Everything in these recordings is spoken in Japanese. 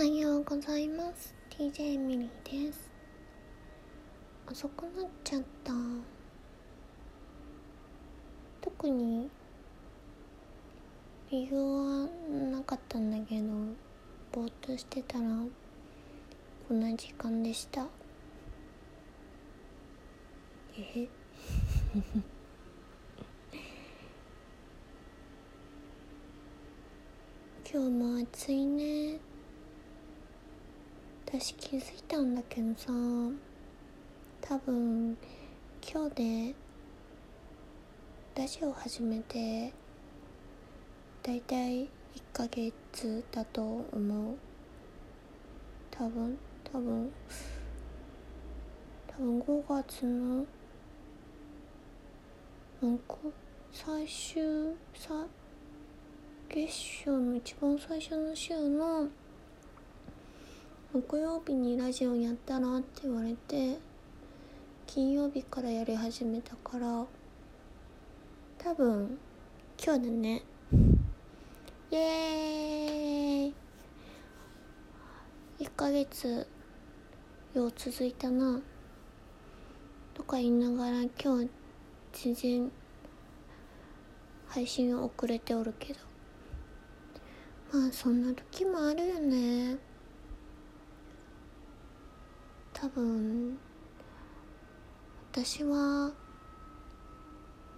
はようございます。TJ ミリーです。遅くなっちゃった。特に理由はなかったんだけどぼーっとしてたらこんな時間でした。え？今日も暑いね。私気づいたんだけどさ多分今日でラジオ始めてだいたい1ヶ月だと思う。多分多分多分5月のなんか最終さ月賞の一番最初の週の木曜日にラジオやったら？って言われて金曜日からやり始めたから多分今日だね。イエーイ。1ヶ月よう続いたな。とか言いながら今日全然配信は遅れておるけど。まあそんな時もあるよね多分私は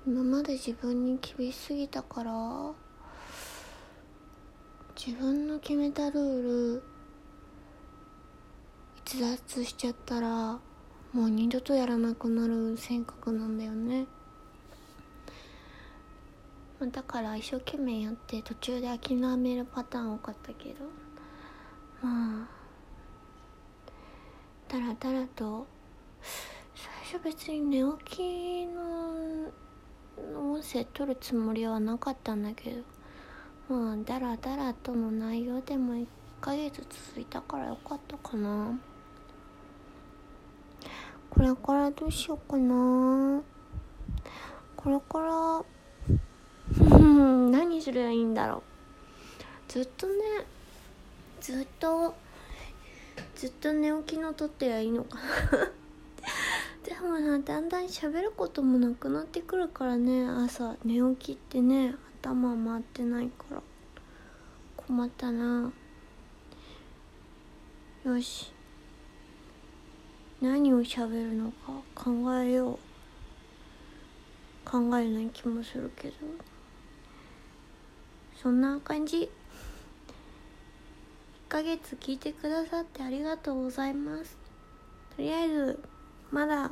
今まで自分に厳しすぎたから自分の決めたルール逸脱しちゃったらもう二度とやらなくなる性格なんだよね。だから一生懸命やって途中で諦めるパターン多かったけどまあだらと最初別に寝起きの音声取るつもりはなかったんだけどまあだらだらとの内容でも1ヶ月続いたからよかったかな。これからどうしようかな。これからうん 何すればいいんだろう。ずっとねずっとずっと寝起きのとってはいいのか。でもなだんだん喋ることもなくなってくるからね。朝寝起きってね頭回ってないから。困ったな。よし。何を喋るのか考えよう。考えない気もするけど。そんな感じ。ヶ月聞いてくださってありがとうございます。とりあえずまだ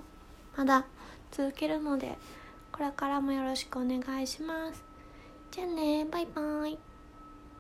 まだ続けるのでこれからもよろしくお願いします。じゃあねバイバイ。